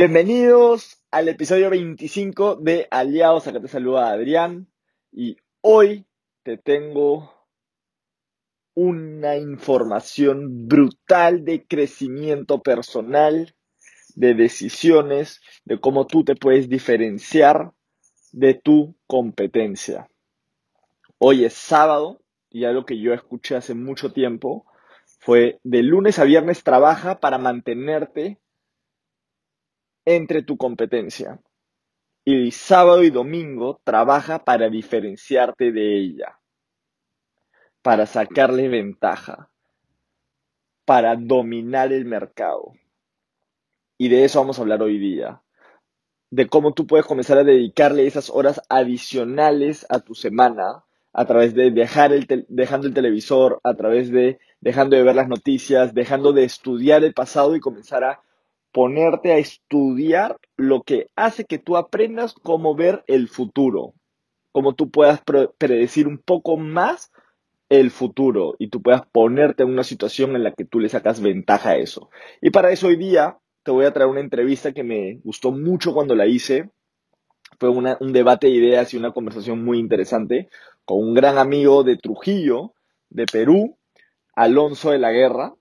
Bienvenidos al episodio 25 de Aliados. Acá te saluda Adrián y hoy te tengo una información brutal de crecimiento personal, de decisiones, de cómo tú te puedes diferenciar de tu competencia. Hoy es sábado y algo que yo escuché hace mucho tiempo fue de lunes a viernes trabaja para mantenerte entre tu competencia. Y sábado y domingo trabaja para diferenciarte de ella, para sacarle ventaja, para dominar el mercado. Y de eso vamos a hablar hoy día. De cómo tú puedes comenzar a dedicarle esas horas adicionales a tu semana a través de dejar el dejando el televisor, a través de dejando de ver las noticias, dejando de estudiar el pasado y comenzar a ponerte a estudiar lo que hace que tú aprendas cómo ver el futuro, cómo tú puedas predecir un poco más el futuro y tú puedas ponerte en una situación en la que tú le sacas ventaja a eso. Y para eso hoy día te voy a traer una entrevista que me gustó mucho cuando la hice. Fue un debate de ideas y una conversación muy interesante con un gran amigo de Trujillo, de Perú, Alonso de la Guerra,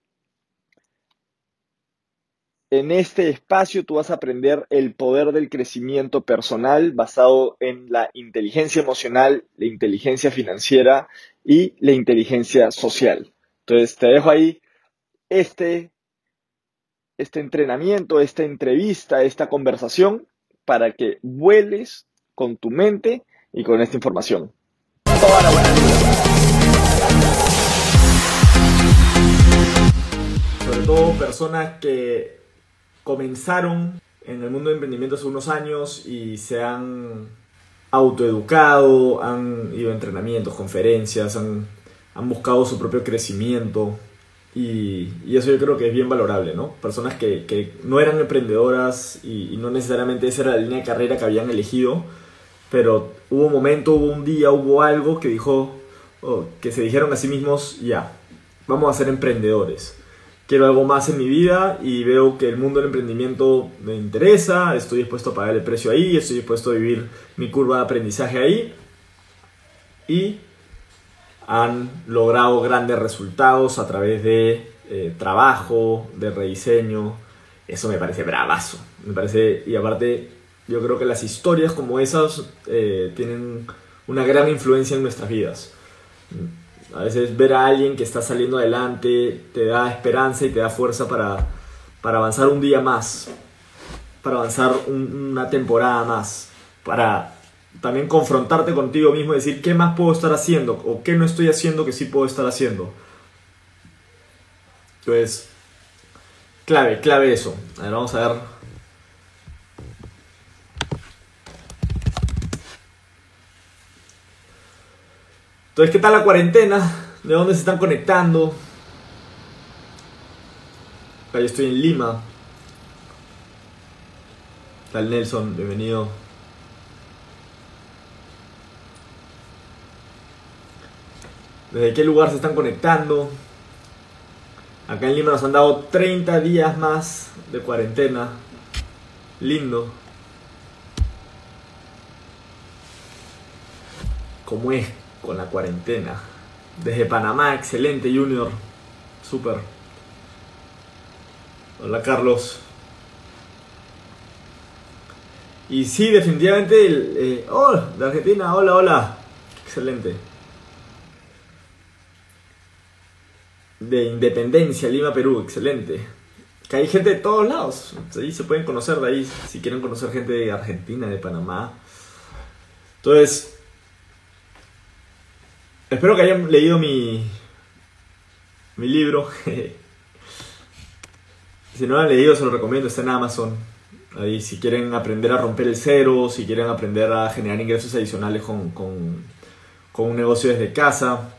en este espacio tú vas a aprender el poder del crecimiento personal basado en la inteligencia emocional, la inteligencia financiera y la inteligencia social. Entonces te dejo ahí este, este entrenamiento, esta entrevista, esta conversación para que vueles con tu mente y con esta información. Sobre todo personas que comenzaron en el mundo de emprendimiento hace unos años y se han autoeducado, han ido a entrenamientos, conferencias, han, buscado su propio crecimiento y, eso yo creo que es bien valorable, ¿no? Personas que, no eran emprendedoras y, no necesariamente esa era la línea de carrera que habían elegido, pero hubo un momento, hubo un día, hubo algo que dijo, oh, que se dijeron a sí mismos, ya, vamos a ser emprendedores quiero algo más en mi vida y veo que el mundo del emprendimiento me interesa, estoy dispuesto a pagar el precio ahí, estoy dispuesto a vivir mi curva de aprendizaje ahí y han logrado grandes resultados a través de eh, trabajo, de rediseño. Eso me parece bravazo. Me parece, y aparte, yo creo que las historias como esas eh, tienen una gran influencia en nuestras vidas. A veces ver a alguien que está saliendo adelante te da esperanza y te da fuerza para, avanzar un día más, para avanzar una temporada más, para también confrontarte contigo mismo y decir qué más puedo estar haciendo o qué no estoy haciendo que sí puedo estar haciendo. Entonces, clave, clave eso. A ver, vamos a ver. Entonces, ¿qué tal la cuarentena? ¿De dónde se están conectando? Acá yo estoy en Lima. Tal Nelson, bienvenido. ¿Desde qué lugar se están conectando? Acá en Lima nos han dado 30 días más de cuarentena. Lindo. ¿Cómo es con la cuarentena. Desde Panamá, excelente Junior. Super. Hola Carlos. Y sí, definitivamente el... Eh, oh, de Argentina, hola, hola. Excelente. De Independencia, Lima, Perú, excelente. Que hay gente de todos lados. Ahí se pueden conocer de ahí si quieren conocer gente de Argentina, de Panamá. Entonces, Espero que hayan leído mi, mi libro. si no lo han leído, se lo recomiendo, está en Amazon. Ahí, si quieren aprender a romper el cero, si quieren aprender a generar ingresos adicionales con, con, un negocio desde casa.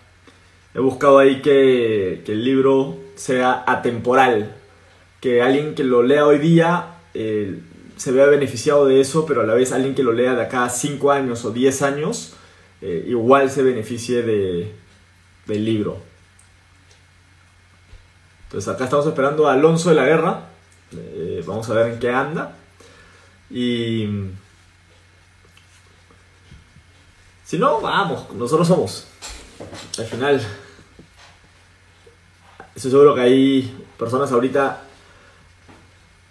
He buscado ahí que, el libro sea atemporal, que alguien que lo lea hoy día eh, se vea beneficiado de eso, pero a la vez alguien que lo lea de acá 5 años o 10 años eh, igual se beneficie de, del libro. Entonces acá estamos esperando a Alonso de la Guerra. Eh, vamos a ver en qué anda. Y si no, vamos, nosotros somos. Al final, estoy seguro que hay personas ahorita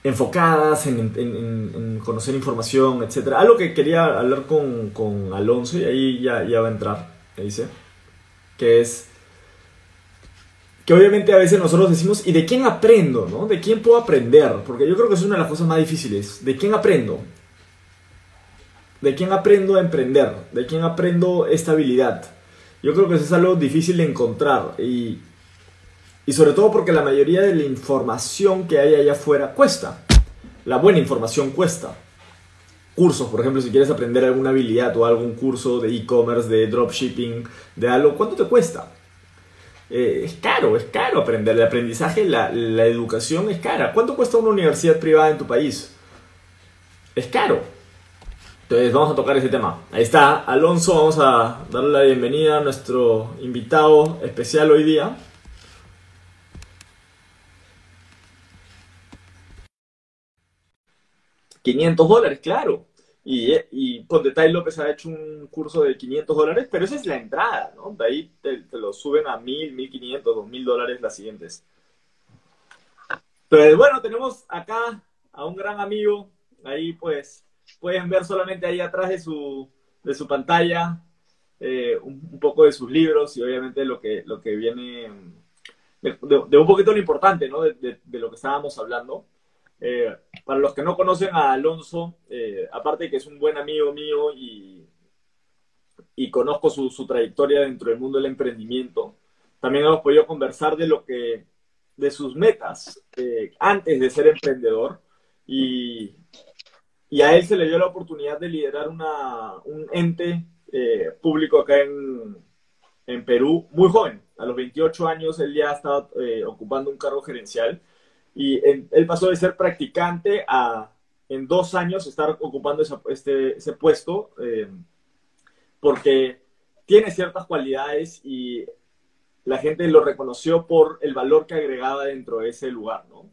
enfocadas en, conocer información, etc. Algo que quería hablar con, Alonso, y ahí ya, ya va a entrar, dice, que es que obviamente a veces nosotros decimos, ¿y de quién aprendo? ¿no? ¿De quién puedo aprender? Porque yo creo que es una de las cosas más difíciles. ¿De quién aprendo? ¿De quién aprendo a emprender? ¿De quién aprendo esta habilidad? Yo creo que eso es algo difícil de encontrar y, y sobre todo porque la mayoría de la información que hay allá afuera cuesta. La buena información cuesta. Cursos, por ejemplo, si quieres aprender alguna habilidad o algún curso de e-commerce, de dropshipping, de algo, ¿cuánto te cuesta? Eh, es caro, es caro aprender. El aprendizaje, la, la educación es cara. ¿Cuánto cuesta una universidad privada en tu país? Es caro. Entonces vamos a tocar ese tema. Ahí está, Alonso, vamos a darle la bienvenida a nuestro invitado especial hoy día. $500 dólares, claro. Y, y Ponte Tai López ha hecho un curso de 500 dólares, pero esa es la entrada, ¿no? De ahí te, lo suben a 1000, 1500, 2000 dólares las siguientes. Pero bueno, tenemos acá a un gran amigo. Ahí pues pueden ver solamente ahí atrás de su, de su pantalla eh, un, poco de sus libros y obviamente lo que, lo que viene de, un poquito lo importante, ¿no? De, de lo que estábamos hablando. Eh, para los que no conocen a Alonso, eh, aparte de que es un buen amigo mío y, y conozco su, su, trayectoria dentro del mundo del emprendimiento, también hemos podido conversar de lo que, de sus metas eh, antes de ser emprendedor y, y, a él se le dio la oportunidad de liderar una, un ente público acá en, en Perú muy joven. A los 28 años él ya estaba ocupando un cargo gerencial y él pasó de ser practicante a en dos años estar ocupando este, ese puesto eh, porque tiene ciertas cualidades y la gente lo reconoció por el valor que agregaba dentro de ese lugar, ¿no?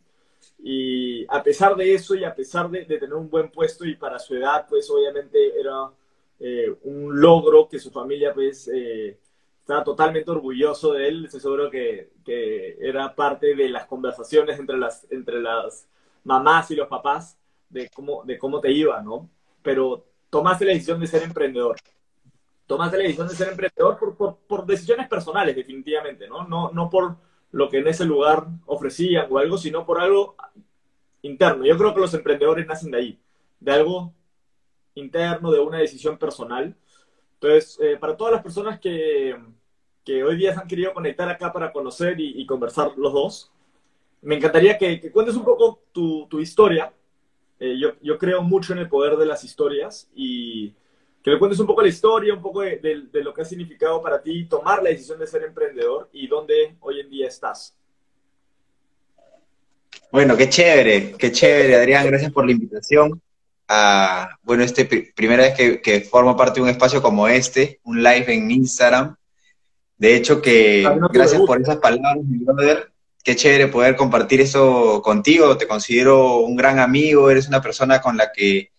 Y a pesar de eso y a pesar de, tener un buen puesto y para su edad, pues obviamente era eh, un logro que su familia pues eh, estaba totalmente orgulloso de él, estoy seguro que, que, era parte de las conversaciones entre las, entre las mamás y los papás de cómo, de cómo te iba, ¿no? Pero tomaste la decisión de ser emprendedor. Tomaste la decisión de ser emprendedor por, por, por decisiones personales, definitivamente, ¿no? ¿no? No por lo que en ese lugar ofrecían o algo, sino por algo interno. Yo creo que los emprendedores nacen de ahí, de algo interno, de una decisión personal. Entonces, eh, para todas las personas que, que hoy día se han querido conectar acá para conocer y, conversar los dos. Me encantaría que, cuentes un poco tu, tu historia. Eh, yo, yo, creo mucho en el poder de las historias y que le cuentes un poco la historia, un poco de, de, lo que ha significado para ti tomar la decisión de ser emprendedor y dónde hoy en día estás. Bueno, qué chévere, qué chévere, Adrián. Gracias por la invitación. A, bueno, este primera vez que, que formo parte de un espacio como este, un live en Instagram. De hecho, que gracias por esas palabras, mi brother. Qué chévere poder compartir eso contigo. Te considero un gran amigo, eres una persona con la que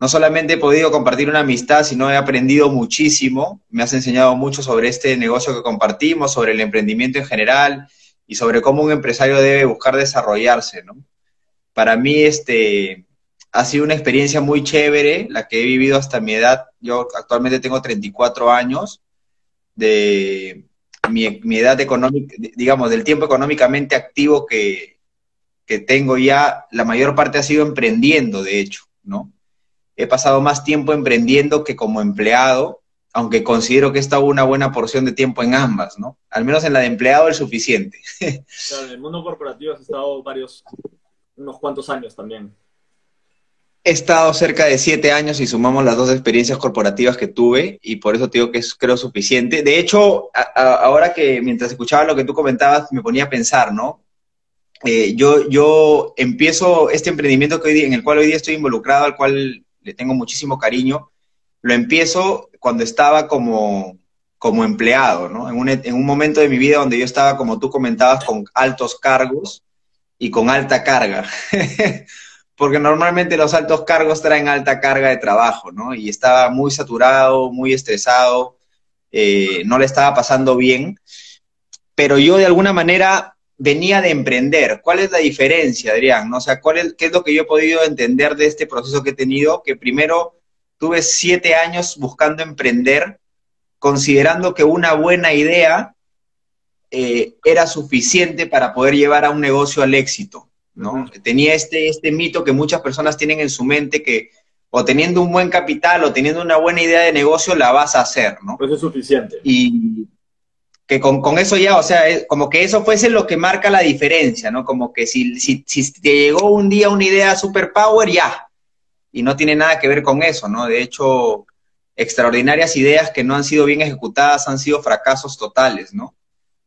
no solamente he podido compartir una amistad, sino he aprendido muchísimo. Me has enseñado mucho sobre este negocio que compartimos, sobre el emprendimiento en general y sobre cómo un empresario debe buscar desarrollarse, ¿no? Para mí, este, ha sido una experiencia muy chévere, la que he vivido hasta mi edad. Yo actualmente tengo 34 años de mi, edad económica, digamos, del tiempo económicamente activo que, que tengo ya, la mayor parte ha sido emprendiendo, de hecho, ¿no? He pasado más tiempo emprendiendo que como empleado, aunque considero que he estado una buena porción de tiempo en ambas, ¿no? Al menos en la de empleado es suficiente. Claro, en el mundo corporativo has estado varios, unos cuantos años también. He estado cerca de siete años y sumamos las dos experiencias corporativas que tuve y por eso te digo que es creo suficiente. De hecho, ahora que mientras escuchaba lo que tú comentabas me ponía a pensar, ¿no? Eh, yo, yo empiezo este emprendimiento que hoy en el cual hoy día estoy involucrado, al cual le tengo muchísimo cariño, lo empiezo cuando estaba como, como empleado, ¿no? En un, en un momento de mi vida donde yo estaba, como tú comentabas, con altos cargos y con alta carga. porque normalmente los altos cargos traen alta carga de trabajo, ¿no? Y estaba muy saturado, muy estresado, eh, no le estaba pasando bien, pero yo de alguna manera venía de emprender. ¿Cuál es la diferencia, Adrián? O sea, ¿cuál es, ¿qué es lo que yo he podido entender de este proceso que he tenido? Que primero tuve siete años buscando emprender, considerando que una buena idea eh, era suficiente para poder llevar a un negocio al éxito. ¿No? Tenía este, este mito que muchas personas tienen en su mente que o teniendo un buen capital o teniendo una buena idea de negocio la vas a hacer, ¿no? Eso es suficiente. Y que con, eso ya, o sea, como que eso fuese lo que marca la diferencia, ¿no? Como que si, si, si te llegó un día una idea superpower, ya. Y no tiene nada que ver con eso, ¿no? De hecho, extraordinarias ideas que no han sido bien ejecutadas han sido fracasos totales, ¿no?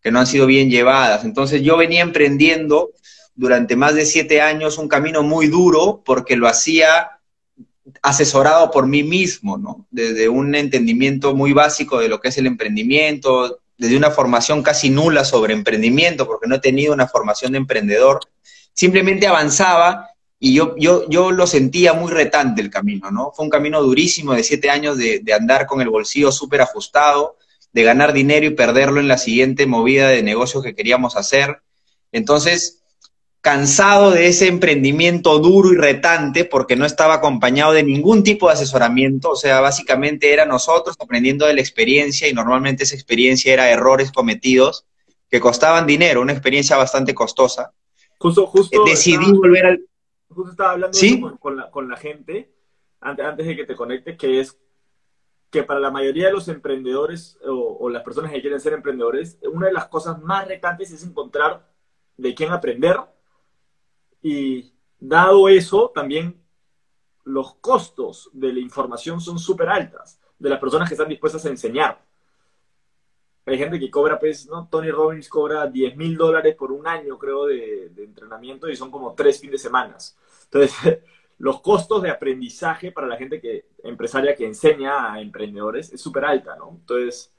Que no han sido bien llevadas. Entonces yo venía emprendiendo durante más de siete años un camino muy duro porque lo hacía asesorado por mí mismo, ¿no? Desde un entendimiento muy básico de lo que es el emprendimiento, desde una formación casi nula sobre emprendimiento, porque no he tenido una formación de emprendedor, simplemente avanzaba y yo, yo, yo lo sentía muy retante el camino, ¿no? Fue un camino durísimo de siete años de, de andar con el bolsillo súper ajustado, de ganar dinero y perderlo en la siguiente movida de negocio que queríamos hacer. Entonces, cansado de ese emprendimiento duro y retante porque no estaba acompañado de ningún tipo de asesoramiento, o sea, básicamente era nosotros aprendiendo de la experiencia y normalmente esa experiencia era errores cometidos que costaban dinero, una experiencia bastante costosa. Justo, justo. Decidí volver al... Justo estaba hablando con, la, con, la, gente, antes, antes de que te conectes, que es que para la mayoría de los emprendedores o, o las personas que quieren ser emprendedores, una de las cosas más retantes es encontrar de quién aprender y dado eso, también los costos de la información son súper altas de las personas que están dispuestas a enseñar. Hay gente que cobra, pues, ¿no? Tony Robbins cobra 10 mil dólares por un año, creo, de, entrenamiento y son como tres fines de semana. Entonces, los costos de aprendizaje para la gente que, empresaria que enseña a emprendedores es súper alta, ¿no? Entonces,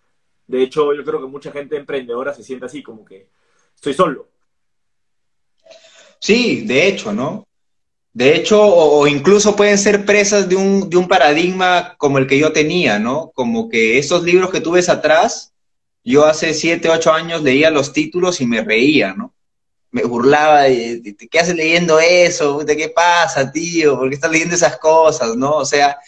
de hecho, yo creo que mucha gente emprendedora se siente así, como que estoy solo. Sí, de hecho, ¿no? De hecho, o, incluso pueden ser presas de un, de un, paradigma como el que yo tenía, ¿no? Como que esos libros que tú ves atrás, yo hace siete, ocho años leía los títulos y me reía, ¿no? Me burlaba de, ¿qué haces leyendo eso? ¿De qué pasa, tío? ¿Por qué estás leyendo esas cosas, no? O sea,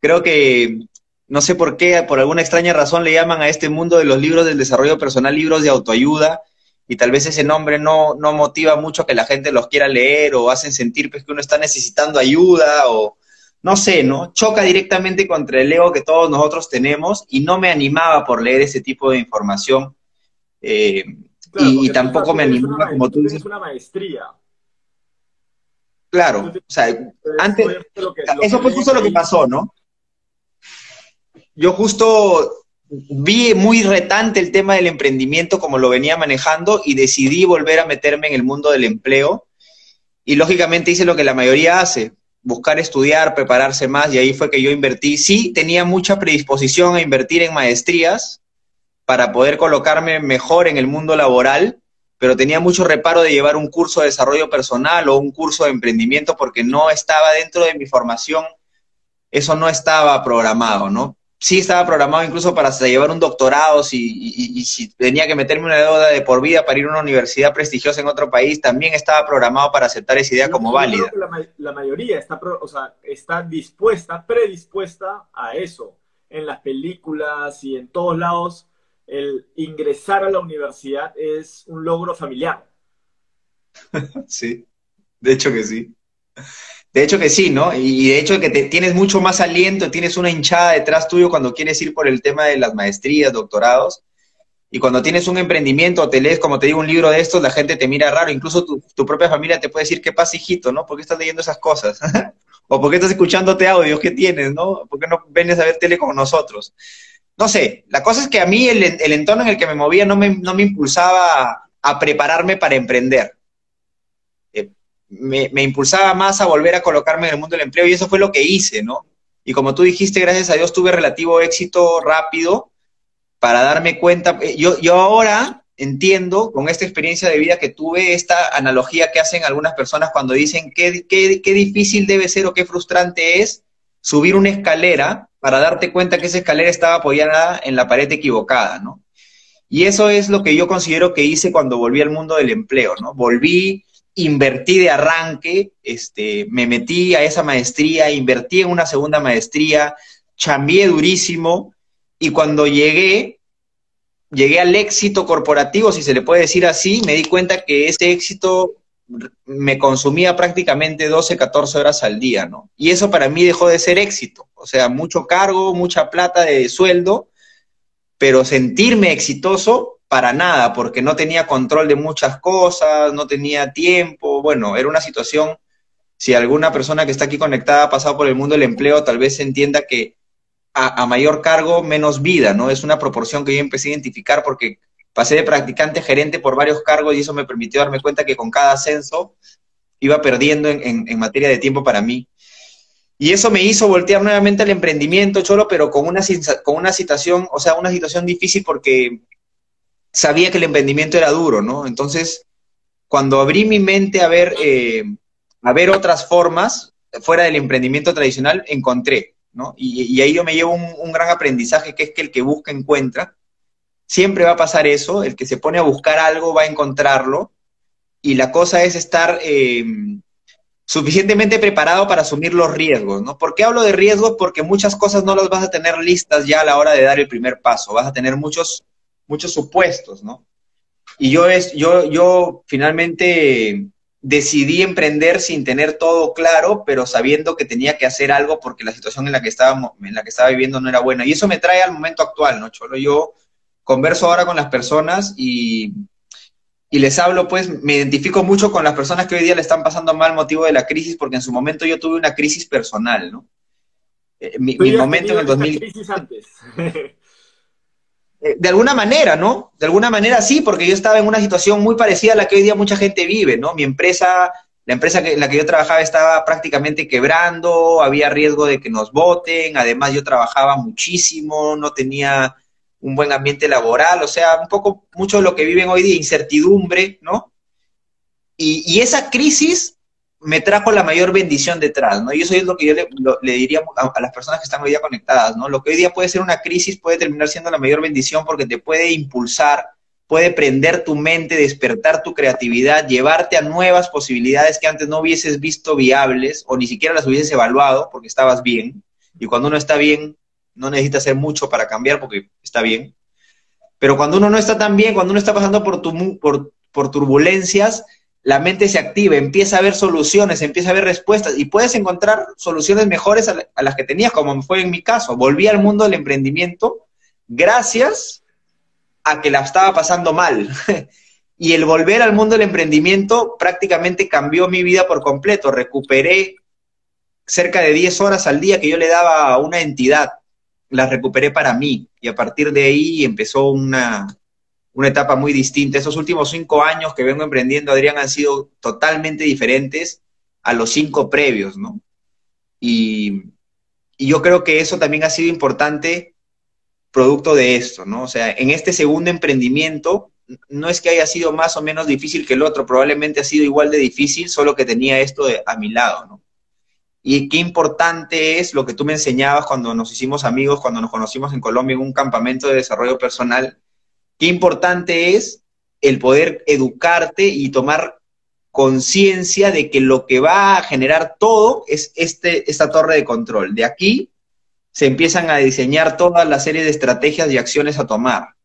creo que, no sé por qué, por alguna extraña razón le llaman a este mundo de los libros del desarrollo personal libros de autoayuda, y tal vez ese nombre no, no motiva mucho a que la gente los quiera leer o hacen sentir pues, que uno está necesitando ayuda o no sé, ¿no? Choca directamente contra el ego que todos nosotros tenemos y no me animaba por leer ese tipo de información eh, y, tampoco me animaba, como tú dices. Es una maestría. Claro, o sea, antes, eso fue justo lo que pasó, ¿no? Yo justo vi muy retante el tema del emprendimiento como lo venía manejando y decidí volver a meterme en el mundo del empleo y lógicamente hice lo que la mayoría hace, buscar estudiar, prepararse más y ahí fue que yo invertí. Sí, tenía mucha predisposición a invertir en maestrías para poder colocarme mejor en el mundo laboral, pero tenía mucho reparo de llevar un curso de desarrollo personal o un curso de emprendimiento porque no estaba dentro de mi formación, eso no estaba programado, ¿no? Sí estaba programado incluso para llevar un doctorado, si, y, si tenía que meterme una deuda de por vida para ir a una universidad prestigiosa en otro país, también estaba programado para aceptar esa idea como válida. La, mayoría está, o sea, está dispuesta, predispuesta a eso. En las películas y en todos lados, el ingresar a la universidad es un logro familiar. sí, de hecho que sí. De hecho que sí, ¿no? Y de hecho que te, tienes mucho más aliento, tienes una hinchada detrás tuyo cuando quieres ir por el tema de las maestrías, doctorados. Y cuando tienes un emprendimiento te lees, como te digo, un libro de estos, la gente te mira raro. Incluso tu, propia familia te puede decir, ¿qué pasa, hijito? ¿No? ¿Por qué estás leyendo esas cosas? o ¿por qué estás escuchándote audios? ¿Qué tienes? ¿No? ¿Por qué no vienes a ver tele con nosotros? No sé, la cosa es que a mí el, entorno en el que me movía no me, no me impulsaba a prepararme para emprender me, impulsaba más a volver a colocarme en el mundo del empleo y eso fue lo que hice, ¿no? Y como tú dijiste, gracias a Dios tuve relativo éxito rápido para darme cuenta. Eh, yo, yo ahora entiendo con esta experiencia de vida que tuve, esta analogía que hacen algunas personas cuando dicen qué, qué, qué difícil debe ser o qué frustrante es subir una escalera para darte cuenta que esa escalera estaba apoyada en la pared equivocada, ¿no? Y eso es lo que yo considero que hice cuando volví al mundo del empleo, ¿no? Volví, invertí de arranque, este, me metí a esa maestría, invertí en una segunda maestría, chambié durísimo y cuando llegué, llegué al éxito corporativo, si se le puede decir así, me di cuenta que ese éxito me consumía prácticamente 12, 14 horas al día, ¿no? Y eso para mí dejó de ser éxito, o sea, mucho cargo, mucha plata de sueldo, pero sentirme exitoso para nada, porque no tenía control de muchas cosas, no tenía tiempo, bueno, era una situación, si alguna persona que está aquí conectada ha pasado por el mundo del empleo, tal vez entienda que a, mayor cargo, menos vida, ¿no? Es una proporción que yo empecé a identificar porque pasé de practicante gerente por varios cargos y eso me permitió darme cuenta que con cada ascenso iba perdiendo en, en materia de tiempo para mí. Y eso me hizo voltear nuevamente al emprendimiento, Cholo, pero con una, con una situación, o sea, una situación difícil porque sabía que el emprendimiento era duro, ¿no? Entonces, cuando abrí mi mente a ver, eh, a ver otras formas fuera del emprendimiento tradicional, encontré, ¿no? Y, ahí yo me llevo un, gran aprendizaje, que es que el que busca encuentra. Siempre va a pasar eso, el que se pone a buscar algo va a encontrarlo, y la cosa es estar... Eh, suficientemente preparado para asumir los riesgos, ¿no? ¿Por qué hablo de riesgos? Porque muchas cosas no las vas a tener listas ya a la hora de dar el primer paso, vas a tener muchos, muchos supuestos, ¿no? Y yo, es, yo, yo finalmente decidí emprender sin tener todo claro, pero sabiendo que tenía que hacer algo porque la situación en la que estábamos, en la que estaba viviendo no era buena. Y eso me trae al momento actual, ¿no, Cholo? Yo converso ahora con las personas y y les hablo, pues me identifico mucho con las personas que hoy día le están pasando mal motivo de la crisis, porque en su momento yo tuve una crisis personal, ¿no? Eh, mi, momento en el 2000... Crisis antes. Eh, de alguna manera, ¿no? De alguna manera sí, porque yo estaba en una situación muy parecida a la que hoy día mucha gente vive, ¿no? Mi empresa, la empresa en la que yo trabajaba estaba prácticamente quebrando, había riesgo de que nos voten, además yo trabajaba muchísimo, no tenía un buen ambiente laboral, o sea, un poco, mucho de lo que viven hoy día, incertidumbre, ¿no? Y, esa crisis me trajo la mayor bendición detrás, ¿no? Y eso es lo que yo le, diría a, las personas que están hoy día conectadas, ¿no? Lo que hoy día puede ser una crisis puede terminar siendo la mayor bendición porque te puede impulsar, puede prender tu mente, despertar tu creatividad, llevarte a nuevas posibilidades que antes no hubieses visto viables o ni siquiera las hubieses evaluado porque estabas bien. Y cuando uno está bien, no necesita hacer mucho para cambiar porque está bien. Pero cuando uno no está tan bien, cuando uno está pasando por, tu, por, por turbulencias, la mente se activa, empieza a ver soluciones, empieza a ver respuestas y puedes encontrar soluciones mejores a, a, las que tenías, como fue en mi caso. Volví al mundo del emprendimiento gracias a que la estaba pasando mal. y el volver al mundo del emprendimiento prácticamente cambió mi vida por completo. Recuperé cerca de 10 horas al día que yo le daba a una entidad las recuperé para mí y a partir de ahí empezó una, una etapa muy distinta. Esos últimos cinco años que vengo emprendiendo, Adrián, han sido totalmente diferentes a los cinco previos, ¿no? Y, y, yo creo que eso también ha sido importante producto de esto, ¿no? O sea, en este segundo emprendimiento, no es que haya sido más o menos difícil que el otro, probablemente ha sido igual de difícil, solo que tenía esto a mi lado, ¿no? Y qué importante es lo que tú me enseñabas cuando nos hicimos amigos, cuando nos conocimos en Colombia en un campamento de desarrollo personal. Qué importante es el poder educarte y tomar conciencia de que lo que va a generar todo es este, esta torre de control. De aquí se empiezan a diseñar toda la serie de estrategias y acciones a tomar.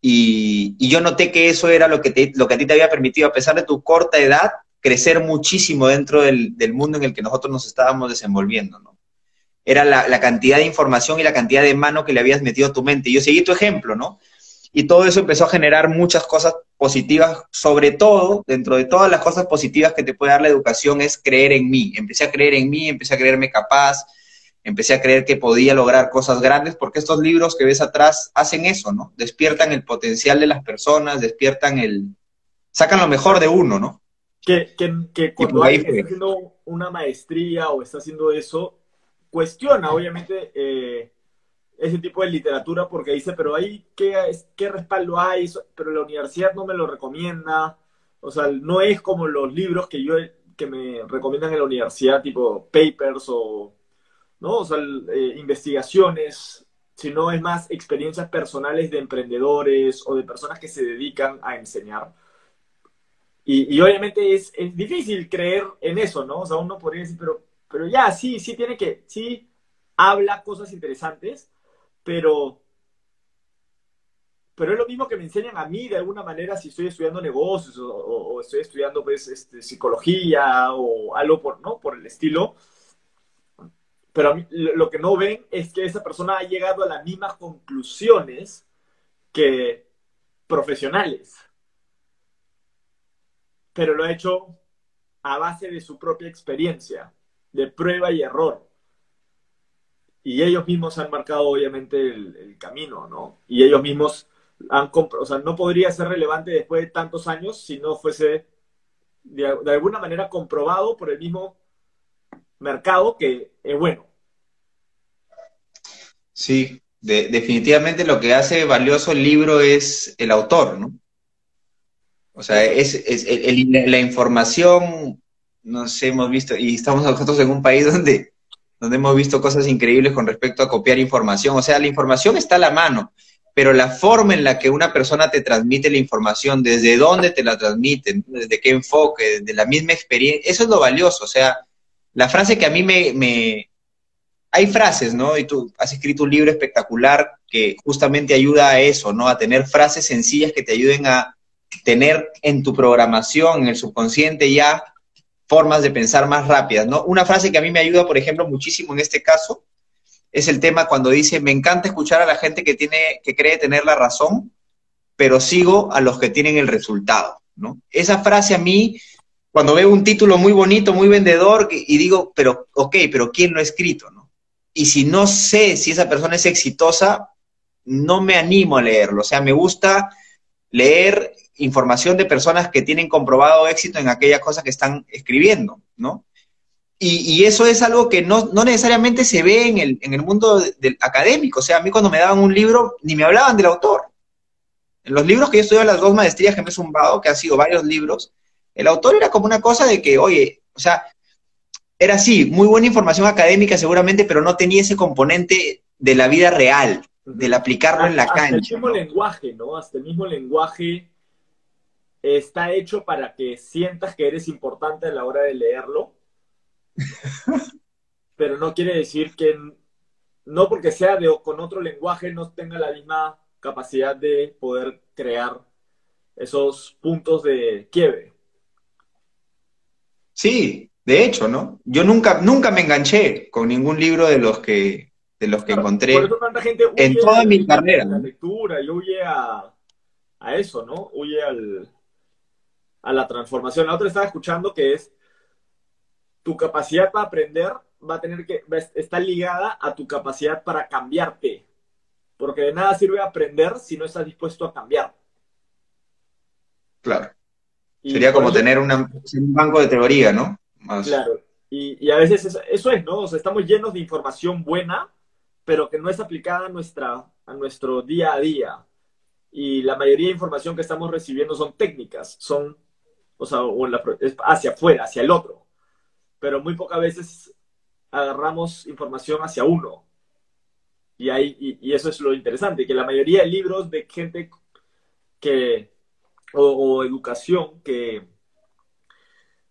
Y, yo noté que eso era lo que, te, lo que a ti te había permitido, a pesar de tu corta edad, crecer muchísimo dentro del, mundo en el que nosotros nos estábamos desenvolviendo, ¿no? Era la, cantidad de información y la cantidad de mano que le habías metido a tu mente. Yo seguí tu ejemplo, ¿no? Y todo eso empezó a generar muchas cosas positivas, sobre todo, dentro de todas las cosas positivas que te puede dar la educación, es creer en mí. Empecé a creer en mí, empecé a creerme capaz, empecé a creer que podía lograr cosas grandes, porque estos libros que ves atrás hacen eso, ¿no? Despiertan el potencial de las personas, despiertan el... sacan lo mejor de uno, ¿no? que, que, cuando alguien está haciendo una maestría o está haciendo eso, cuestiona, obviamente, eh, ese tipo de literatura porque dice, pero ahí, ¿qué, qué respaldo hay? Pero la universidad no me lo recomienda. O sea, no es como los libros que yo que me recomiendan en la universidad, tipo papers o, ¿no? O sea, eh, investigaciones, sino es más experiencias personales de emprendedores o de personas que se dedican a enseñar. Y, y obviamente es, es, difícil creer en eso, ¿no? O sea, uno podría decir, pero, pero ya, sí, sí tiene que, sí habla cosas interesantes, pero pero es lo mismo que me enseñan a mí de alguna manera si estoy estudiando negocios o, estoy estudiando pues este, psicología o algo por, ¿no? por el estilo. Pero lo que no ven es que esa persona ha llegado a las mismas conclusiones que profesionales. Pero lo ha hecho a base de su propia experiencia, de prueba y error y ellos mismos han marcado obviamente el, camino, ¿no? Y ellos mismos han o sea, no podría ser relevante después de tantos años si no fuese de, alguna manera comprobado por el mismo mercado que es bueno. Sí, definitivamente lo que hace valioso el libro es el autor, ¿no? O sea, es, es la información, nos hemos visto, y estamos nosotros en un país donde donde hemos visto cosas increíbles con respecto a copiar información. O sea, la información está a la mano, pero la forma en la que una persona te transmite la información, desde dónde te la transmiten, desde qué enfoque, desde la misma experiencia, eso es lo valioso. O sea, la frase que a mí me, me... Hay frases, ¿no? Y tú has escrito un libro espectacular que justamente ayuda a eso, ¿no? A tener frases sencillas que te ayuden a tener en tu programación, en el subconsciente ya formas de pensar más rápidas, ¿no? Una frase que a mí me ayuda, por ejemplo, muchísimo en este caso, es el tema cuando dice, me encanta escuchar a la gente que, tiene, que cree tener la razón, pero sigo a los que tienen el resultado, ¿no? Esa frase a mí, cuando veo un título muy bonito, muy vendedor, y digo, pero, ok, pero ¿quién lo ha escrito, no? Y si no sé si esa persona es exitosa, no me animo a leerlo. O sea, me gusta leer información de personas que tienen comprobado éxito en aquellas cosas que están escribiendo, ¿no? Y, eso es algo que no, necesariamente se ve en el, en el mundo del académico. O sea, a mí cuando me daban un libro, ni me hablaban del autor. En los libros que yo estudiado, las dos maestrías que me he zumbado, que han sido varios libros, el autor era como una cosa de que, oye, o sea, era así, muy buena información académica seguramente, pero no tenía ese componente de la vida real, del aplicarlo en la cancha. Hasta el mismo lenguaje, ¿no? Hasta el mismo lenguaje está hecho para que sientas que eres importante a la hora de leerlo, pero no quiere decir que no porque sea de, con otro lenguaje no tenga la misma capacidad de poder crear esos puntos de quiebre. Sí, de hecho, ¿no? Yo nunca, nunca me enganché con ningún libro de los que, de los que encontré en toda mi carrera. La lectura y huye a, a eso, ¿no? Huye al, a la transformación. La otra estaba escuchando que es tu capacidad para aprender va a tener que está ligada a tu capacidad para cambiarte. Porque de nada sirve aprender si no estás dispuesto a cambiar. Claro. Sería como tener un banco de teoría, ¿no? Claro. Y, a veces eso, es, ¿no? O sea, estamos llenos de información buena, pero que no es aplicada a, nuestra, a nuestro día a día. Y la mayoría de información que estamos recibiendo son técnicas, son o sea, hacia afuera, hacia el otro. Pero muy pocas veces agarramos información hacia uno. Y, ahí, y, eso es lo interesante, que la mayoría de libros de gente que, o, educación, que,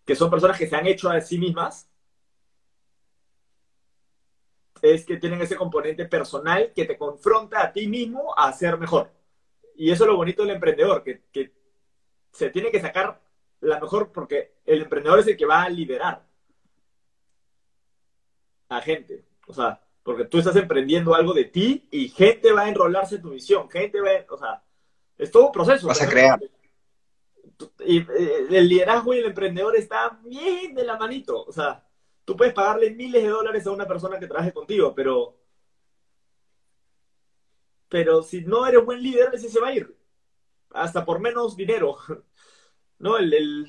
que son personas que se han hecho a sí mismas, es que tienen ese componente personal que te confronta a ti mismo a ser mejor. Y eso es lo bonito del emprendedor, que, que se tiene que sacar la mejor porque el emprendedor es el que va a liderar a gente. O sea, porque tú estás emprendiendo algo de ti y gente va a enrolarse en tu misión, gente va a, o sea, es todo un proceso. Vas a crear. Y eh, el liderazgo y el emprendedor está bien de la manito. O sea, tú puedes pagarle miles de dólares a una persona que trabaje contigo, pero pero si no eres buen líder, ese se va a ir. Hasta por menos dinero. ¿no? El,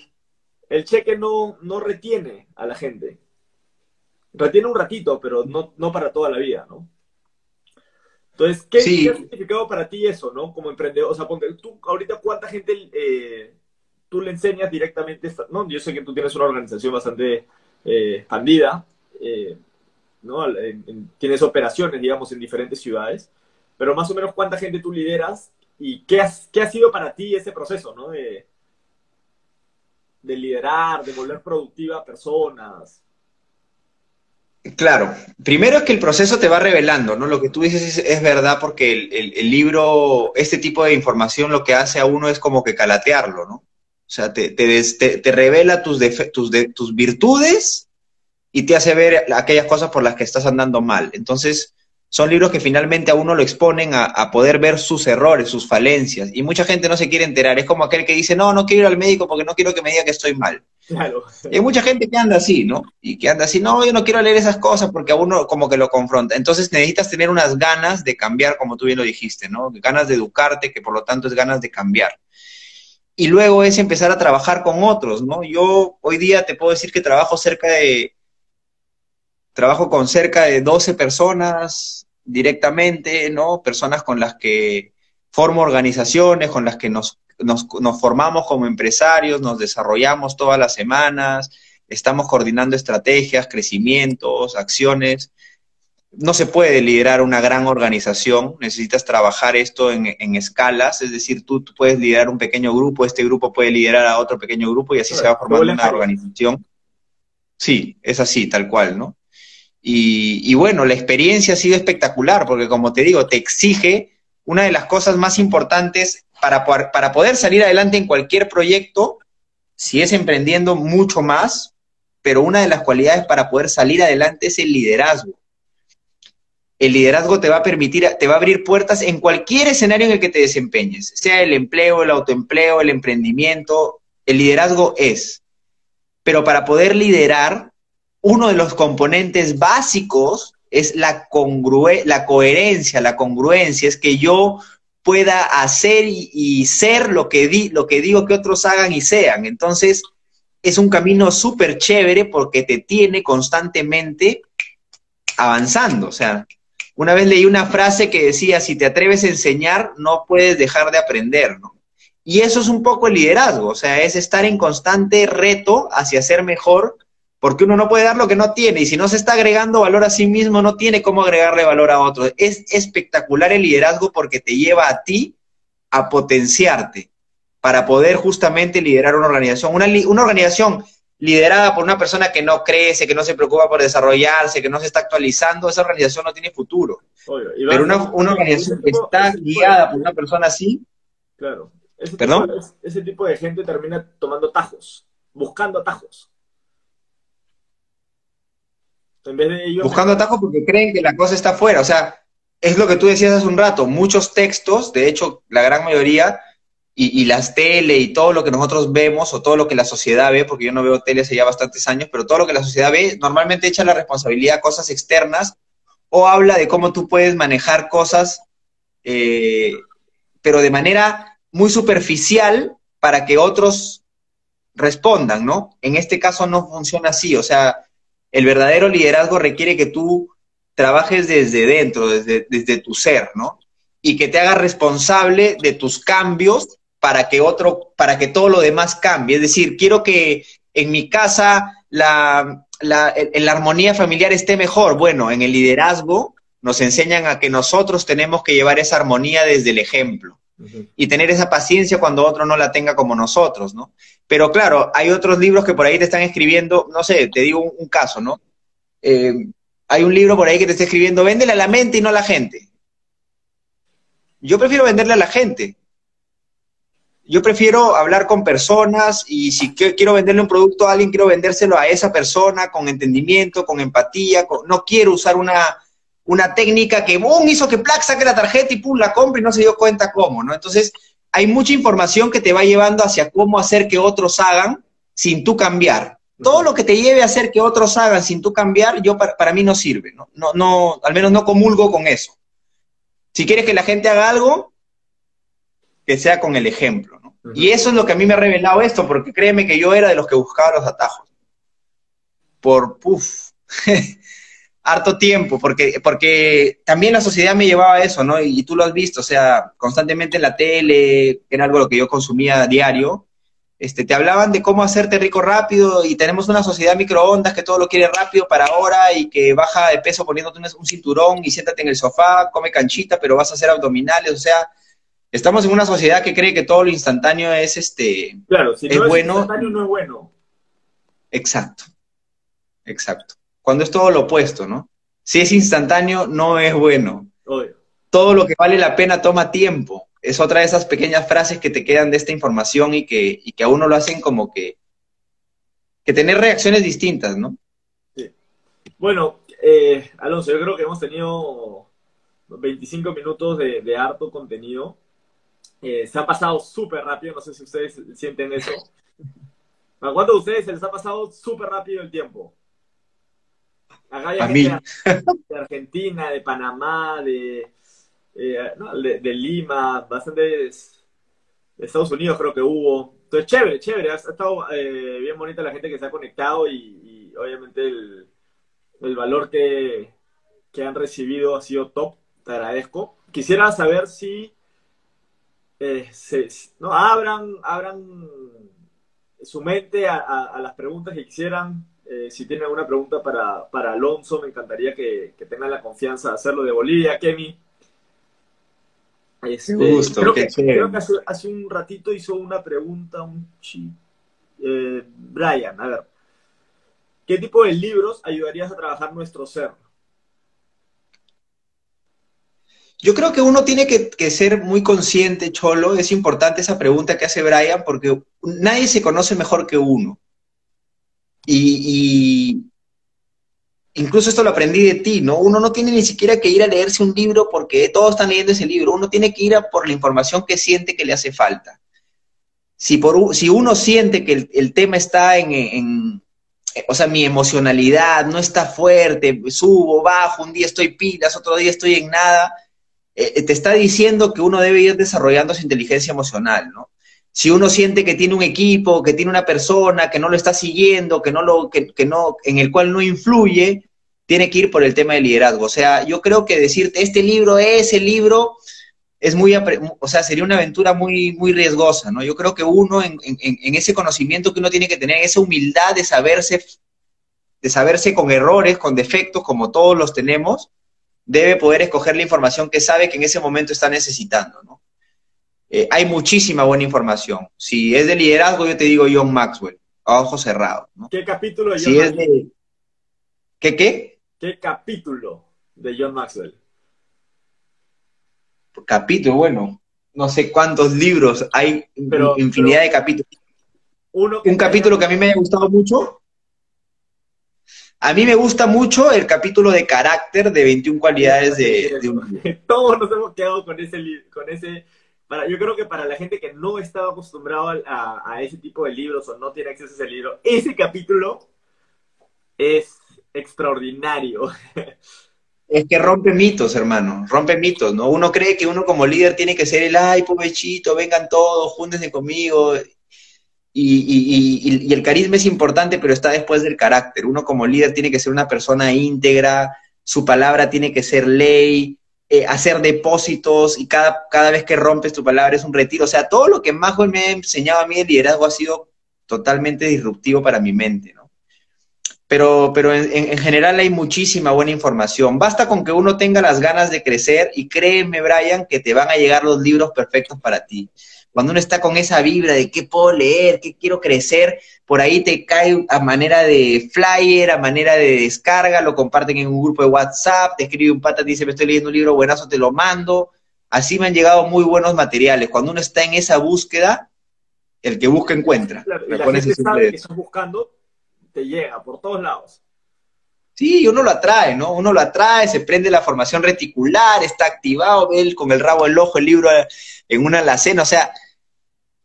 cheque no, no retiene a la gente. Retiene un ratito, pero no, no para toda la vida, ¿no? Entonces, ¿qué, ha significado para ti eso, no? Como emprendedor, o sea, ponte, tú ahorita cuánta gente eh, tú le enseñas directamente, ¿no? Yo sé que tú tienes una organización bastante eh, expandida, eh, ¿no? tienes operaciones, digamos, en diferentes ciudades, pero más o menos cuánta gente tú lideras y qué, qué ha sido para ti ese proceso, ¿no? De, de liderar, de volver productiva a personas. Claro, primero es que el proceso te va revelando, ¿no? Lo que tú dices es, verdad porque el, libro, este tipo de información lo que hace a uno es como que calatearlo, ¿no? O sea, te, te, revela tus, tus, tus virtudes y te hace ver aquellas cosas por las que estás andando mal. Entonces, son libros que finalmente a uno lo exponen a, poder ver sus errores, sus falencias. Y mucha gente no se quiere enterar. Es como aquel que dice, no, no quiero ir al médico porque no quiero que me diga que estoy mal. Claro. Y hay mucha gente que anda así, ¿no? Y que anda así, no, yo no quiero leer esas cosas porque a uno como que lo confronta. Entonces necesitas tener unas ganas de cambiar, como tú bien lo dijiste, ¿no? Ganas de educarte, que por lo tanto es ganas de cambiar. Y luego es empezar a trabajar con otros, ¿no? Yo hoy día te puedo decir que trabajo cerca de, trabajo con cerca de 12 personas directamente, ¿no? Personas con las que formo organizaciones, con las que nos, nos, formamos como empresarios, nos desarrollamos todas las semanas, estamos coordinando estrategias, crecimientos, acciones. No se puede liderar una gran organización, necesitas trabajar esto en, en escalas, es decir, tú, puedes liderar un pequeño grupo, este grupo puede liderar a otro pequeño grupo y así se va formando una organización. Sí, es así, tal cual, ¿no? Y, bueno, la experiencia ha sido espectacular porque como te digo, te exige una de las cosas más importantes para, para poder salir adelante en cualquier proyecto, si es emprendiendo mucho más, pero una de las cualidades para poder salir adelante es el liderazgo. El liderazgo te va a permitir, te va a abrir puertas en cualquier escenario en el que te desempeñes, sea el empleo, el autoempleo, el emprendimiento, el liderazgo es. Pero para poder liderar, uno de los componentes básicos es la, la coherencia, la congruencia, es que yo pueda hacer y, ser lo que, di lo que digo que otros hagan y sean. Entonces, es un camino súper chévere porque te tiene constantemente avanzando. O sea, una vez leí una frase que decía, si te atreves a enseñar, no puedes dejar de aprender, ¿no? Y eso es un poco el liderazgo, o sea, es estar en constante reto hacia ser mejor porque uno no puede dar lo que no tiene y si no se está agregando valor a sí mismo, no tiene cómo agregarle valor a otro. Es espectacular el liderazgo porque te lleva a ti a potenciarte para poder justamente liderar una organización. Una, una organización liderada por una persona que no crece, que no se preocupa por desarrollarse, que no se está actualizando, esa organización no tiene futuro. Pero una, organización que está guiada por una persona así... Claro. ¿Perdón? ese tipo de gente termina tomando tajos, buscando atajos. Buscando atajos porque creen que la cosa está afuera. O sea, es lo que tú decías hace un rato. Muchos textos, de hecho, la gran mayoría, y, las tele y todo lo que nosotros vemos, o todo lo que la sociedad ve, porque yo no veo tele hace ya bastantes años, pero todo lo que la sociedad ve, normalmente echa la responsabilidad a cosas externas o habla de cómo tú puedes manejar cosas, eh, pero de manera muy superficial para que otros respondan, ¿no? En este caso no funciona así, o sea, el verdadero liderazgo requiere que tú trabajes desde dentro, desde, desde tu ser, ¿no? Y que te hagas responsable de tus cambios para que otro, para que todo lo demás cambie. Es decir, quiero que en mi casa la, la, la armonía familiar esté mejor. Bueno, en el liderazgo nos enseñan a que nosotros tenemos que llevar esa armonía desde el ejemplo y tener esa paciencia cuando otro no la tenga como nosotros, ¿no? Pero claro, hay otros libros que por ahí te están escribiendo, no sé, te digo un, caso, ¿no? Eh, hay un libro por ahí que te está escribiendo, véndele a la mente y no a la gente. Yo prefiero venderle a la gente. Yo prefiero hablar con personas y si quiero venderle un producto una, técnica que boom, hizo que Plax saque la tarjeta y pum, la compra y no se dio cuenta cómo, ¿no? Entonces, hay mucha información que te va llevando hacia cómo hacer que otros hagan sin tú cambiar. Todo lo que te lleve a hacer que otros hagan sin tú cambiar, yo para, mí no sirve, ¿no? No, no, al menos no comulgo con eso. Si quieres que la gente haga algo, que sea con el ejemplo, ¿no? Y eso es lo que a mí me ha revelado esto, porque créeme que yo era de los que buscaba los atajos. Por, puff, harto tiempo, porque, porque también la sociedad me llevaba a eso, ¿no? Y, tú lo has visto, o sea, constantemente en la tele, era algo lo que yo consumía diario, este, te hablaban de cómo hacerte rico rápido y tenemos una sociedad microondas que todo lo quiere rápido para ahora y que baja de peso poniéndote un, cinturón y siéntate en el sofá, come canchita, pero vas a hacer abdominales, o sea, estamos en una sociedad que cree que todo lo instantáneo es este claro, si no es, bueno. Instantáneo no es bueno. Exacto. Exacto. Cuando es todo lo opuesto, ¿no? Si es instantáneo, no es bueno. Todo lo que vale la pena toma tiempo es otra de esas pequeñas frases que te quedan de esta información y que, y que a uno lo hacen como que, que tener reacciones distintas, ¿no? Sí. Bueno, eh, Alonso, yo creo que hemos tenido 25 minutos de, harto contenido. Eh, se ha pasado súper rápido, no sé si ustedes sienten eso. ¿A cuántos de ustedes se les ha pasado súper rápido el tiempo? Acá gente de Argentina, de Panamá, de, eh, de, Lima, bastantes de Estados Unidos creo que hubo. Entonces, chévere, chévere. Ha, estado eh, bien bonita la gente que se ha conectado y, obviamente el, valor que, han recibido ha sido top. Te agradezco. Quisiera saber si eh, no, abran, abran su mente a, las preguntas que quisieran. Si tienen alguna pregunta para, para Alonso, me encantaría que, que tengan la confianza de hacerlo de Bolivia. Kemi, este, creo, que, hace, un ratito hizo una pregunta un eh, Brian, a ver, ¿qué tipo de libros ayudarías a trabajar nuestro ser? Yo creo que uno tiene que, ser muy consciente, Cholo, es importante esa pregunta que hace Brian, porque nadie se conoce mejor que uno. Y, incluso esto lo aprendí de ti, ¿no? Uno no tiene ni siquiera que ir a leerse un libro porque todos están leyendo ese libro, uno tiene que ir por la información que siente que le hace falta. Si, por, si uno siente que el, tema está en, o sea, mi emocionalidad no está fuerte, subo, bajo, un día estoy pilas, otro día estoy en nada, eh, eh, te está diciendo que uno debe ir desarrollando su inteligencia emocional, ¿no? Si uno siente que tiene un equipo, que tiene una persona, que no lo está siguiendo, que no lo, que, no, en el cual no influye, tiene que ir por el tema del liderazgo. O sea, yo creo que decirte este libro es el libro es muy, o sea, sería una aventura muy, muy riesgosa, ¿no? Yo creo que uno en, en, ese conocimiento que uno tiene que tener, esa humildad de saberse, de saberse con errores, con defectos, como todos los tenemos, debe poder escoger la información que sabe que en ese momento está necesitando, ¿no? Eh, hay muchísima buena información. Si es de liderazgo, yo te digo John Maxwell, a ojos cerrados. ¿Qué capítulo de John Maxwell? ¿Qué qué? ¿Qué capítulo de John Maxwell? Capítulo, bueno, no sé cuántos libros, hay pero, infinidad de capítulos. un capítulo que a mí me ha gustado mucho. A mí me gusta mucho el capítulo de carácter de 21 cualidades de, de Todos nos hemos quedado con ese, con ese yo creo que para la gente que no estaba acostumbrado a, ese tipo de libros o no tiene acceso a ese libro, ese capítulo es extraordinario. Es que rompe mitos, hermano, rompe mitos, ¿no? Uno cree que uno como líder tiene que ser el, ay, pobrecito, vengan todos, júntense conmigo. Y, y, el carisma es importante, pero está después del carácter. Uno como líder tiene que ser una persona íntegra, su palabra tiene que ser ley, eh, hacer depósitos y cada, cada vez que rompes tu palabra es un retiro. O sea, todo lo que Majo me ha enseñado a mí de liderazgo ha sido totalmente disruptivo para mi mente, ¿no? Pero, pero en, en, general hay muchísima buena información. Basta con que uno tenga las ganas de crecer y créeme, Brian, que te van a llegar los libros perfectos para ti cuando uno está con esa vibra de qué puedo leer, qué quiero crecer, por ahí te cae a manera de flyer, a manera de descarga, lo comparten en un grupo de WhatsApp, te escribe un pata, te dice, me estoy leyendo un libro buenazo, te lo mando. Así me han llegado muy buenos materiales. Cuando uno está en esa búsqueda, el que busca encuentra. Claro, y la gente sabe que estás buscando, te llega por todos lados. Sí, uno lo atrae, ¿no? Uno lo atrae, se prende la formación reticular, está activado, ve con el rabo del ojo el libro en una alacena, o sea,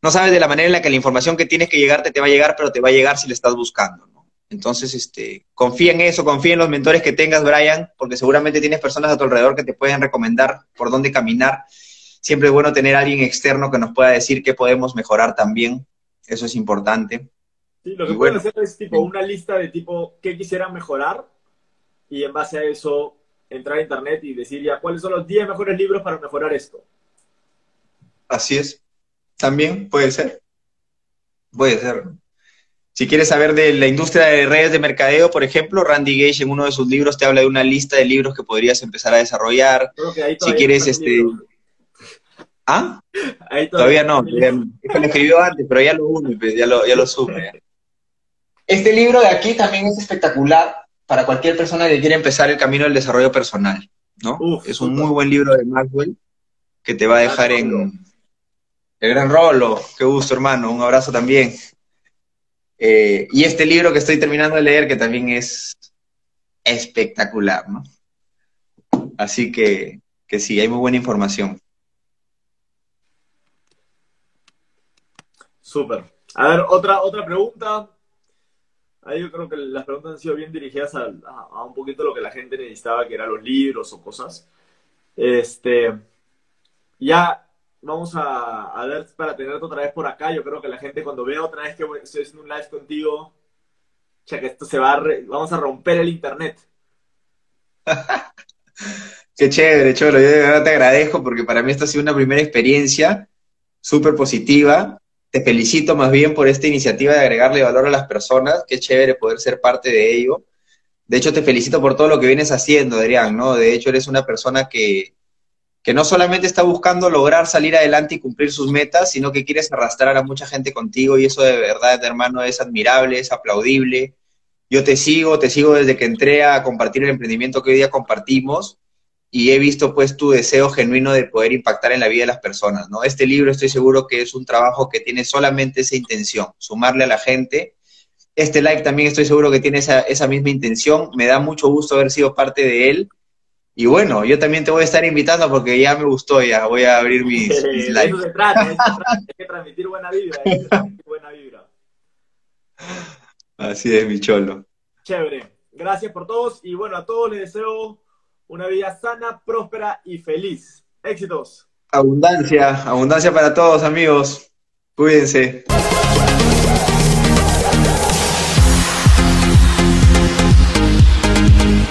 no sabes de la manera en la que la información que tienes que llegarte te va a llegar, pero te va a llegar si le estás buscando, ¿no? Entonces, este, confía en eso, confía en los mentores que tengas, Brian, porque seguramente tienes personas a tu alrededor que te pueden recomendar por dónde caminar. Siempre es bueno tener a alguien externo que nos pueda decir qué podemos mejorar también. Eso es importante. Sí, lo que pueden hacer es tipo una lista de tipo qué quisiera mejorar y en base a eso entrar a internet y decir ya cuáles son los 10 mejores libros para mejorar esto. Así es. También puede ser. Puede ser. Si quieres saber de la industria de redes de mercadeo, por ejemplo, Randy Gage en uno de sus libros te habla de una lista de libros que podrías empezar a desarrollar. si quieres, este... ¿Ah? todavía, no. lo escribió antes, pero ya lo uno, pues, ya lo, ya lo supe. Este libro de aquí también es espectacular para cualquier persona que quiera empezar el camino del desarrollo personal, ¿no? es un muy buen libro de Maxwell que te va a dejar en el gran Rolo. Qué gusto, hermano. Un abrazo también. Eh, y este libro que estoy terminando de leer, que también es espectacular, ¿no? Así que, que sí, hay muy buena información. Súper. A ver, otra, otra pregunta. Ahí yo creo que las preguntas han sido bien dirigidas a, un poquito lo que la gente necesitaba, que eran los libros o cosas. Este, ya vamos a, ver para tenerte otra vez por acá. Yo creo que la gente cuando vea otra vez que estoy haciendo un live contigo, ya que esto se va vamos a romper el internet. Qué chévere, Cholo. Yo de verdad te agradezco porque para mí esta ha sido una primera experiencia súper positiva te felicito más bien por esta iniciativa de agregarle valor a las personas. Qué chévere poder ser parte de ello. De hecho, te felicito por todo lo que vienes haciendo, Adrián, ¿no? De hecho, eres una persona que, que no solamente está buscando lograr salir adelante y cumplir sus metas, sino que quieres arrastrar a mucha gente contigo y eso de verdad, hermano, es admirable, es aplaudible. Yo te sigo, te sigo desde que entré a compartir el emprendimiento que hoy día compartimos y he visto pues tu deseo genuino de poder impactar en la vida de las personas, ¿no? Este libro estoy seguro que es un trabajo que tiene solamente esa intención, sumarle a la gente. Este live también estoy seguro que tiene esa, esa misma intención. Me da mucho gusto haber sido parte de él. Y bueno, yo también te voy a estar invitando porque ya me gustó, ya voy a abrir mis, mis. Eso se trata, eso se trata, hay que transmitir buena vibra, hay que transmitir buena vibra. Así es, mi cholo. Chévere. Gracias por todos y bueno, a todos les deseo una vida sana, próspera y feliz. Éxitos. Abundancia, abundancia para todos amigos. Cuídense.